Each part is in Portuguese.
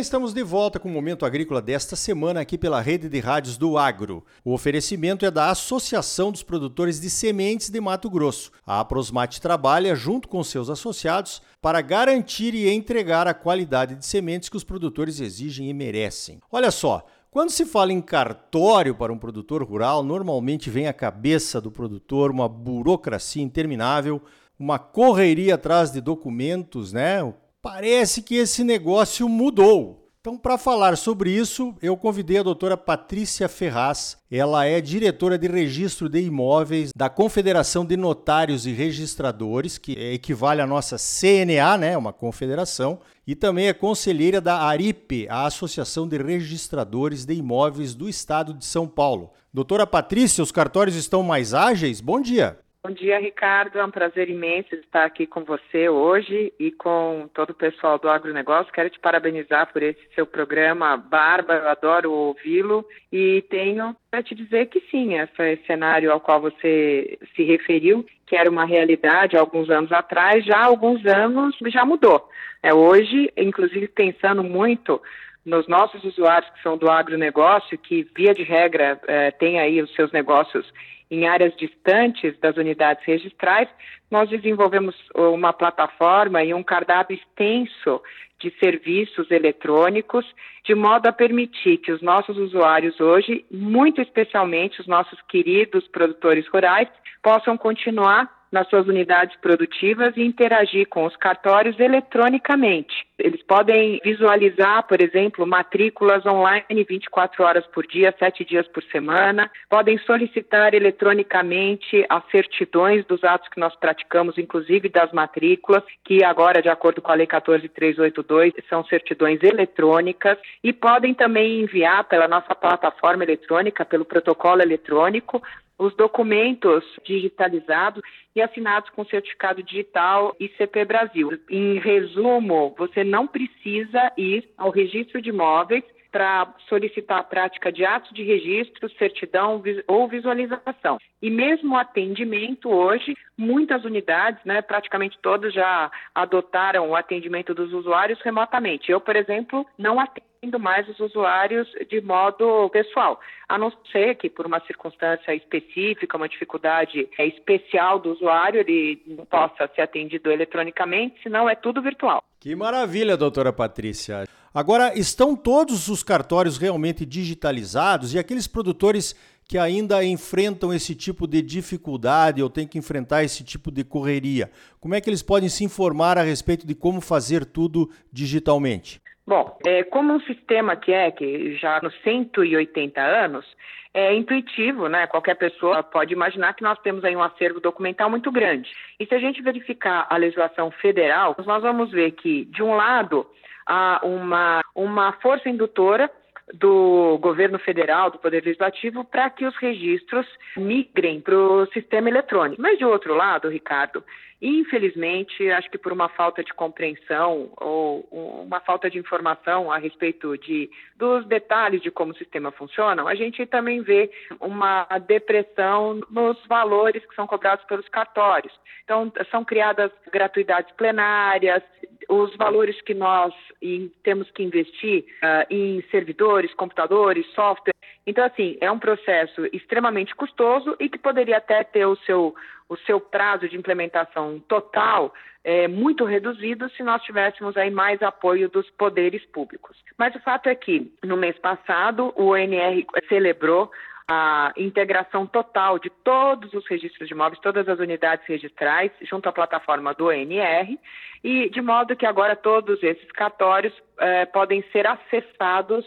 bem, estamos de volta com o Momento Agrícola desta semana aqui pela Rede de Rádios do Agro. O oferecimento é da Associação dos Produtores de Sementes de Mato Grosso. A Aprosmate trabalha junto com seus associados para garantir e entregar a qualidade de sementes que os produtores exigem e merecem. Olha só, quando se fala em cartório para um produtor rural, normalmente vem à cabeça do produtor uma burocracia interminável, uma correria atrás de documentos, né? Parece que esse negócio mudou. Então, para falar sobre isso, eu convidei a doutora Patrícia Ferraz. Ela é diretora de registro de imóveis da Confederação de Notários e Registradores, que equivale à nossa CNA, né, uma confederação, e também é conselheira da ARIP, a Associação de Registradores de Imóveis do Estado de São Paulo. Doutora Patrícia, os cartórios estão mais ágeis? Bom dia. Bom dia, Ricardo. É um prazer imenso estar aqui com você hoje e com todo o pessoal do agronegócio. Quero te parabenizar por esse seu programa bárbaro, adoro ouvi-lo e tenho para te dizer que sim, esse cenário ao qual você se referiu, que era uma realidade há alguns anos atrás, já há alguns anos já mudou. É, hoje, inclusive pensando muito nos nossos usuários que são do agronegócio, que via de regra é, tem aí os seus negócios em áreas distantes das unidades registrais, nós desenvolvemos uma plataforma e um cardápio extenso de serviços eletrônicos, de modo a permitir que os nossos usuários hoje, muito especialmente os nossos queridos produtores rurais, possam continuar nas suas unidades produtivas e interagir com os cartórios eletronicamente. Eles podem visualizar, por exemplo, matrículas online 24 horas por dia, 7 dias por semana, podem solicitar eletronicamente as certidões dos atos que nós praticamos, inclusive das matrículas, que agora, de acordo com a Lei 14382, são certidões eletrônicas, e podem também enviar pela nossa plataforma eletrônica, pelo protocolo eletrônico, os documentos digitalizados e assinados com certificado digital ICP Brasil. Em resumo, você não precisa ir ao registro de imóveis para solicitar a prática de atos de registro, certidão ou visualização. E mesmo o atendimento hoje, muitas unidades, né, praticamente todas já adotaram o atendimento dos usuários remotamente. Eu, por exemplo, não atendo mais os usuários de modo pessoal, a não ser que por uma circunstância específica, uma dificuldade é, especial do usuário, ele não possa ser atendido eletronicamente, senão é tudo virtual. Que maravilha, doutora Patrícia. Agora, estão todos os cartórios realmente digitalizados e aqueles produtores que ainda enfrentam esse tipo de dificuldade ou têm que enfrentar esse tipo de correria, como é que eles podem se informar a respeito de como fazer tudo digitalmente? Bom, é, como um sistema que é, que já nos 180 anos, é intuitivo, né? Qualquer pessoa pode imaginar que nós temos aí um acervo documental muito grande. E se a gente verificar a legislação federal, nós vamos ver que, de um lado, há uma, uma força indutora do governo federal, do Poder Legislativo, para que os registros migrem para o sistema eletrônico. Mas, de outro lado, Ricardo, infelizmente, acho que por uma falta de compreensão ou uma falta de informação a respeito de, dos detalhes de como o sistema funciona, a gente também vê uma depressão nos valores que são cobrados pelos cartórios. Então, são criadas gratuidades plenárias, os valores que nós temos que investir uh, em servidores, computadores, software. Então, assim, é um processo extremamente custoso e que poderia até ter o seu, o seu prazo de implementação total é, muito reduzido se nós tivéssemos aí mais apoio dos poderes públicos. Mas o fato é que, no mês passado, o ONR celebrou a integração total de todos os registros de imóveis, todas as unidades registrais, junto à plataforma do ONR, e de modo que agora todos esses cartórios eh, podem ser acessados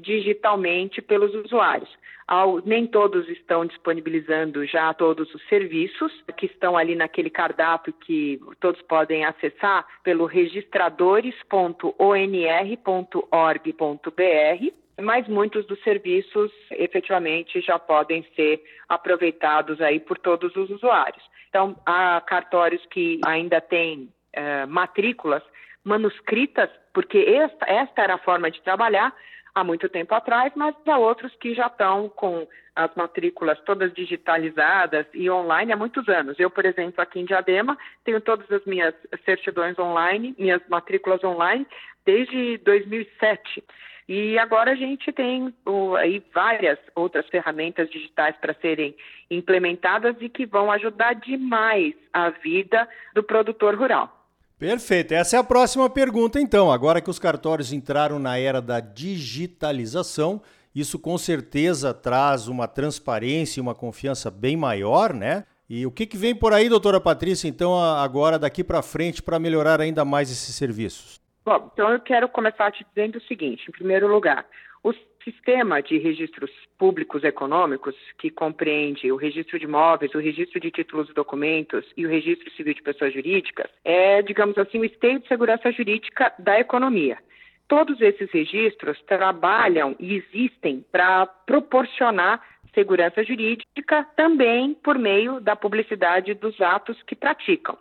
digitalmente pelos usuários. Ao, nem todos estão disponibilizando já todos os serviços que estão ali naquele cardápio que todos podem acessar pelo registradores.onr.org.br mas muitos dos serviços efetivamente já podem ser aproveitados aí por todos os usuários. Então, há cartórios que ainda têm uh, matrículas manuscritas, porque esta, esta era a forma de trabalhar, há muito tempo atrás, mas há outros que já estão com as matrículas todas digitalizadas e online há muitos anos. Eu, por exemplo, aqui em Diadema, tenho todas as minhas certidões online, minhas matrículas online, desde 2007. E agora a gente tem aí várias outras ferramentas digitais para serem implementadas e que vão ajudar demais a vida do produtor rural. Perfeito. Essa é a próxima pergunta, então. Agora que os cartórios entraram na era da digitalização, isso com certeza traz uma transparência e uma confiança bem maior, né? E o que, que vem por aí, doutora Patrícia, então, agora daqui para frente, para melhorar ainda mais esses serviços? Bom, então eu quero começar te dizendo o seguinte: em primeiro lugar, o sistema de registros públicos econômicos, que compreende o registro de imóveis, o registro de títulos e documentos e o registro civil de pessoas jurídicas, é, digamos assim, o esteio de segurança jurídica da economia. Todos esses registros trabalham e existem para proporcionar segurança jurídica também por meio da publicidade dos atos que praticam.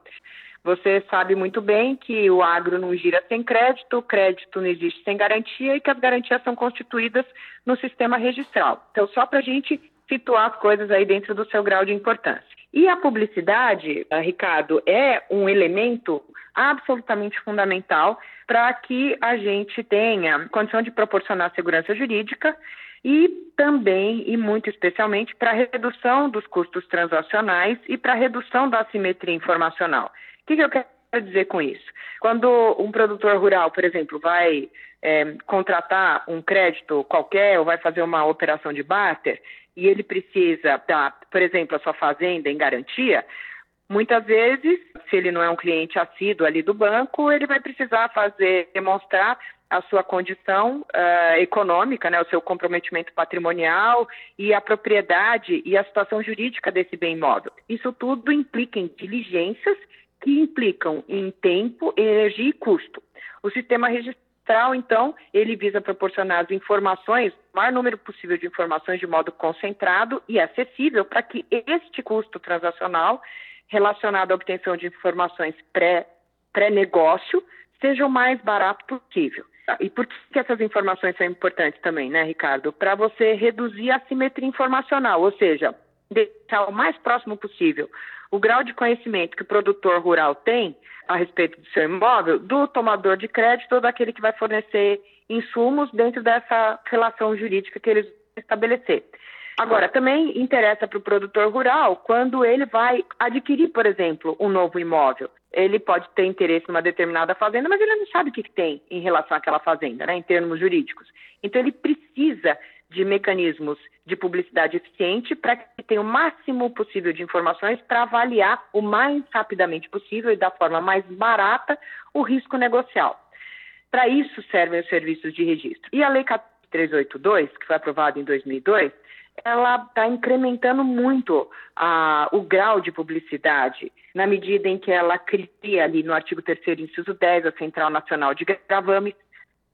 Você sabe muito bem que o agro não gira sem crédito, o crédito não existe sem garantia e que as garantias são constituídas no sistema registral. Então, só para a gente situar as coisas aí dentro do seu grau de importância. E a publicidade, eh, Ricardo, é um elemento absolutamente fundamental para que a gente tenha condição de proporcionar segurança jurídica e também, e muito especialmente, para a redução dos custos transacionais e para a redução da assimetria informacional. O que, que eu quero dizer com isso? Quando um produtor rural, por exemplo, vai é, contratar um crédito qualquer ou vai fazer uma operação de barter e ele precisa dar, por exemplo, a sua fazenda em garantia, muitas vezes, se ele não é um cliente assíduo ali do banco, ele vai precisar fazer, demonstrar a sua condição uh, econômica, né, o seu comprometimento patrimonial e a propriedade e a situação jurídica desse bem imóvel. Isso tudo implica em diligências que implicam em tempo, energia e custo. O sistema registral, então, ele visa proporcionar as informações, o maior número possível de informações de modo concentrado e acessível para que este custo transacional relacionado à obtenção de informações pré-negócio pré seja o mais barato possível. E por que essas informações são importantes também, né, Ricardo? Para você reduzir a simetria informacional, ou seja, deixar o mais próximo possível o grau de conhecimento que o produtor rural tem a respeito do seu imóvel do tomador de crédito ou daquele que vai fornecer insumos dentro dessa relação jurídica que eles estabelecer. Agora, também interessa para o produtor rural quando ele vai adquirir, por exemplo, um novo imóvel. Ele pode ter interesse numa determinada fazenda, mas ele não sabe o que, que tem em relação àquela fazenda, né, em termos jurídicos. Então, ele precisa de mecanismos de publicidade eficiente para que tenha o máximo possível de informações para avaliar o mais rapidamente possível e da forma mais barata o risco negocial. Para isso servem os serviços de registro. E a Lei 382, que foi aprovada em 2002, ela está incrementando muito o grau de publicidade, na medida em que ela cria ali no artigo 3 inciso 10, a Central Nacional de Gravames,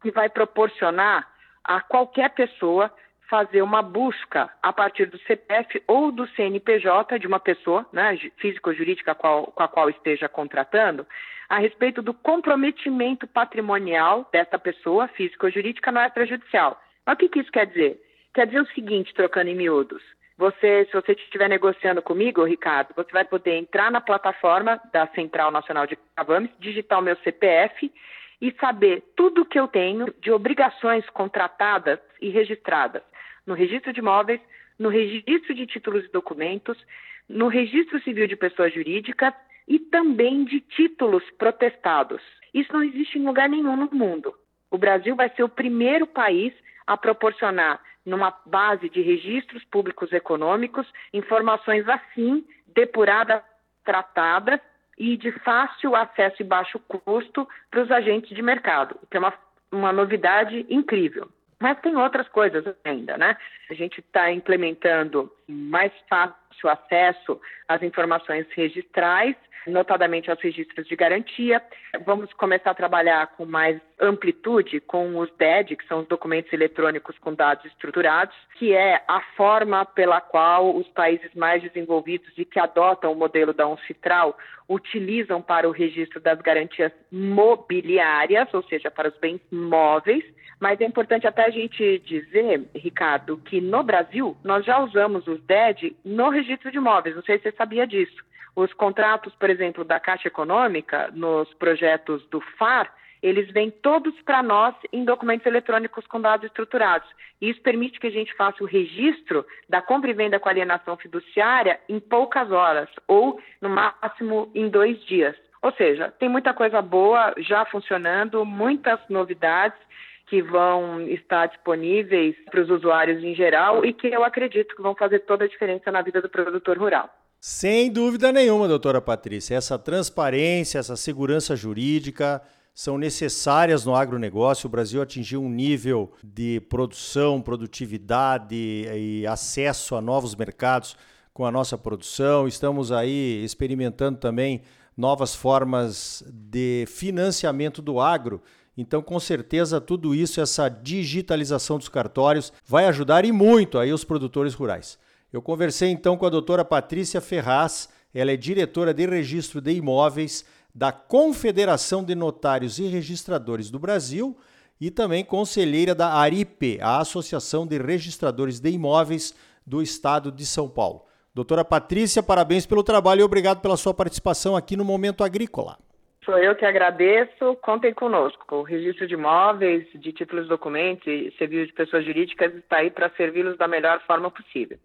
que vai proporcionar a qualquer pessoa fazer uma busca a partir do CPF ou do CNPJ de uma pessoa, né, físico-jurídica com a qual esteja contratando, a respeito do comprometimento patrimonial dessa pessoa, físico-jurídica, no extrajudicial. Mas o que, que isso quer dizer? Quer dizer o seguinte, trocando em miúdos. Você, se você estiver negociando comigo, Ricardo, você vai poder entrar na plataforma da Central Nacional de Cavames, digitar o meu CPF e saber tudo o que eu tenho de obrigações contratadas e registradas no registro de imóveis, no registro de títulos e documentos, no registro civil de pessoas jurídicas e também de títulos protestados. Isso não existe em lugar nenhum no mundo. O Brasil vai ser o primeiro país a proporcionar, numa base de registros públicos econômicos, informações assim, depuradas, tratadas e de fácil acesso e baixo custo para os agentes de mercado, que é uma, uma novidade incrível. Mas tem outras coisas ainda, né? A gente está implementando mais fácil fácil acesso às informações registrais notadamente aos registros de garantia. Vamos começar a trabalhar com mais amplitude com os DED, que são os documentos eletrônicos com dados estruturados, que é a forma pela qual os países mais desenvolvidos e que adotam o modelo da UNCITRAL utilizam para o registro das garantias mobiliárias, ou seja, para os bens móveis. Mas é importante até a gente dizer, Ricardo, que no Brasil nós já usamos os DED no registro de imóveis. Não sei se você sabia disso. Os contratos, por exemplo, da Caixa Econômica, nos projetos do FAR, eles vêm todos para nós em documentos eletrônicos com dados estruturados. Isso permite que a gente faça o registro da compra e venda com alienação fiduciária em poucas horas, ou no máximo em dois dias. Ou seja, tem muita coisa boa já funcionando, muitas novidades que vão estar disponíveis para os usuários em geral e que eu acredito que vão fazer toda a diferença na vida do produtor rural. Sem dúvida nenhuma, doutora Patrícia. Essa transparência, essa segurança jurídica são necessárias no agronegócio. O Brasil atingiu um nível de produção, produtividade e acesso a novos mercados com a nossa produção. Estamos aí experimentando também novas formas de financiamento do agro. Então, com certeza, tudo isso, essa digitalização dos cartórios, vai ajudar e muito aí os produtores rurais. Eu conversei então com a doutora Patrícia Ferraz, ela é diretora de registro de imóveis da Confederação de Notários e Registradores do Brasil e também conselheira da ARIPE, a Associação de Registradores de Imóveis do Estado de São Paulo. Doutora Patrícia, parabéns pelo trabalho e obrigado pela sua participação aqui no Momento Agrícola. Sou eu que agradeço. Contem conosco. O registro de imóveis, de títulos documentos e serviços de pessoas jurídicas está aí para servi-los da melhor forma possível.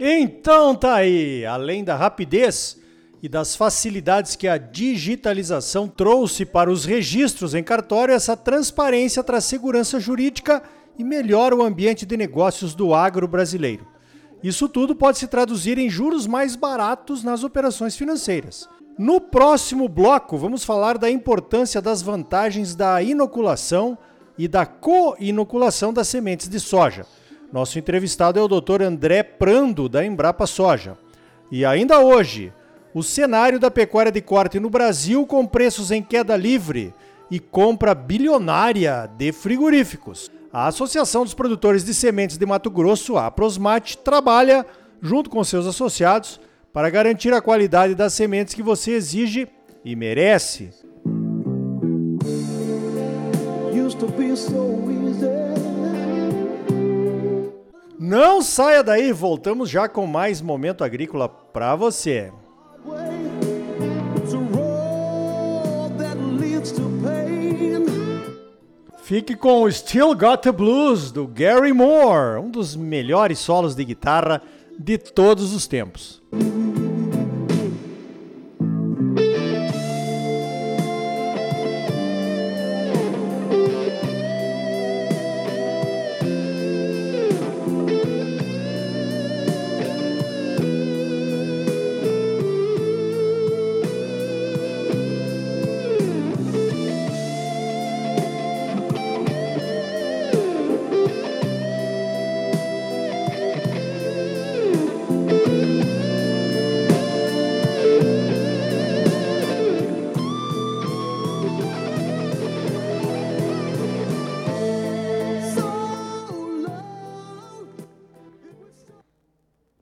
Então tá aí, além da rapidez e das facilidades que a digitalização trouxe para os registros em cartório, essa transparência traz segurança jurídica e melhora o ambiente de negócios do agro brasileiro. Isso tudo pode se traduzir em juros mais baratos nas operações financeiras. No próximo bloco, vamos falar da importância das vantagens da inoculação e da co-inoculação das sementes de soja. Nosso entrevistado é o Dr. André Prando, da Embrapa Soja. E ainda hoje, o cenário da pecuária de corte no Brasil com preços em queda livre e compra bilionária de frigoríficos. A Associação dos Produtores de Sementes de Mato Grosso, a Prosmate, trabalha junto com seus associados para garantir a qualidade das sementes que você exige e merece. Não saia daí, voltamos já com mais momento agrícola para você. Fique com Still Got the Blues do Gary Moore, um dos melhores solos de guitarra de todos os tempos.